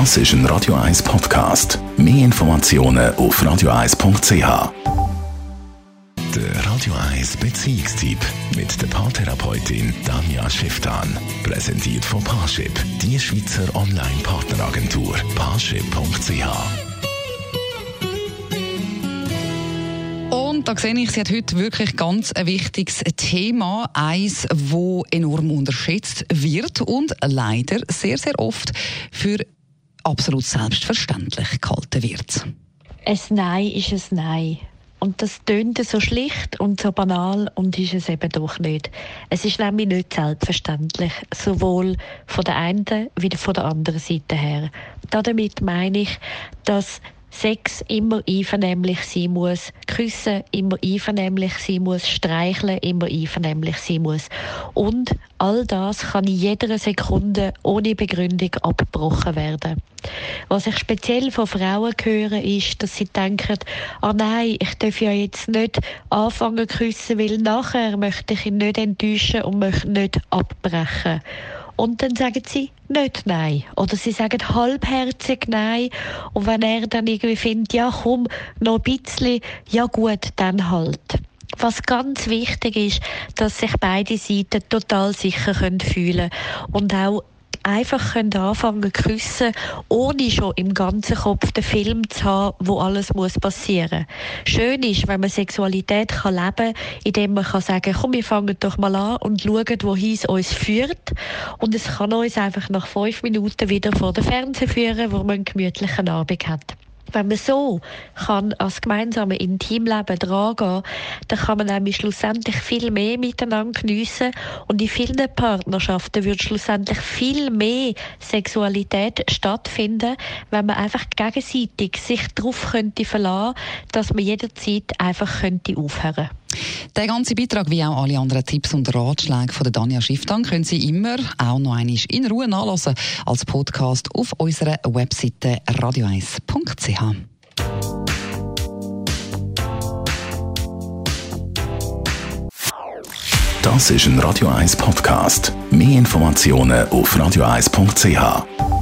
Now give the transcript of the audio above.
Das ist ein Radio 1 Podcast. Mehr Informationen auf radio1.ch. Der Radio 1 Beziehungstyp mit der Paartherapeutin Danja Schifftan. Präsentiert von Paarship, die Schweizer Online-Partneragentur. Paarship.ch Und da sehe ich, sie hat heute wirklich ganz ein wichtiges Thema, eins, wo enorm unterschätzt wird und leider sehr, sehr oft für absolut selbstverständlich gehalten wird. Ein Nein ist ein Nein. Und das tönt so schlicht und so banal und ist es eben doch nicht. Es ist nämlich nicht selbstverständlich, sowohl von der einen wie von der anderen Seite her. Damit meine ich, dass Sex immer einvernehmlich sein muss, Küssen immer einvernehmlich sein muss, Streicheln immer einvernehmlich sein muss. Und all das kann in jeder Sekunde ohne Begründung abgebrochen werden. Was ich speziell von Frauen höre, ist, dass sie denken, ah nein, ich darf ja jetzt nicht anfangen küssen, weil nachher möchte ich ihn nicht enttäuschen und möchte nicht abbrechen. Und dann sagen sie nicht Nein. Oder sie sagen halbherzig Nein. Und wenn er dann irgendwie findet, ja komm, noch ein bisschen, ja gut, dann halt. Was ganz wichtig ist, dass sich beide Seiten total sicher fühlen können und auch einfach können anfangen zu küssen, ohne schon im ganzen Kopf den Film zu haben, wo alles muss passieren. Schön ist, wenn man Sexualität kann leben, indem man kann sagen, komm, wir fangen doch mal an und schauen, wohin es uns führt. Und es kann uns einfach nach fünf Minuten wieder vor den Fernseher führen, wo man einen gemütlichen Abend hat. Wenn man so kann als gemeinsame Intimleben drangehen, dann kann man nämlich schlussendlich viel mehr miteinander geniessen und in vielen Partnerschaften wird schlussendlich viel mehr Sexualität stattfinden, wenn man einfach gegenseitig sich darauf könnte verlassen, dass man jederzeit einfach könnte aufhören. Der ganze Beitrag wie auch alle anderen Tipps und Ratschläge von der Danja Schifftan können Sie immer auch noch einmal in Ruhe nachlesen als Podcast auf unserer Webseite radio1.ch. Das ist ein Radio 1 Podcast. Mehr Informationen auf radio1.ch.